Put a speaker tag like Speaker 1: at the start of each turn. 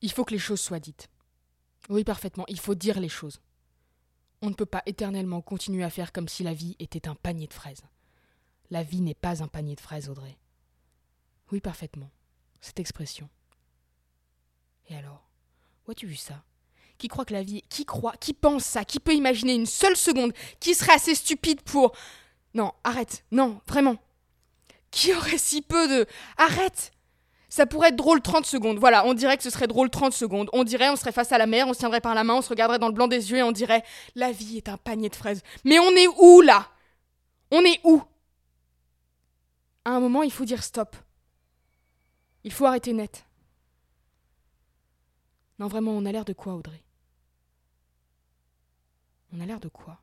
Speaker 1: Il faut que les choses soient dites. Oui, parfaitement, il faut dire les choses. On ne peut pas éternellement continuer à faire comme si la vie était un panier de fraises. La vie n'est pas un panier de fraises, Audrey. Oui, parfaitement. Cette expression. Et alors Où as-tu vu ça? Qui croit que la vie. Qui croit Qui pense ça? Qui peut imaginer une seule seconde Qui serait assez stupide pour? Non, arrête. Non, vraiment. Qui aurait si peu de. Arrête ça pourrait être drôle 30 secondes. Voilà, on dirait que ce serait drôle 30 secondes. On dirait, on serait face à la mer, on se tiendrait par la main, on se regarderait dans le blanc des yeux et on dirait La vie est un panier de fraises. Mais on est où là? On est où? À un moment, il faut dire stop. Il faut arrêter net. Non, vraiment, on a l'air de quoi, Audrey? On a l'air de quoi?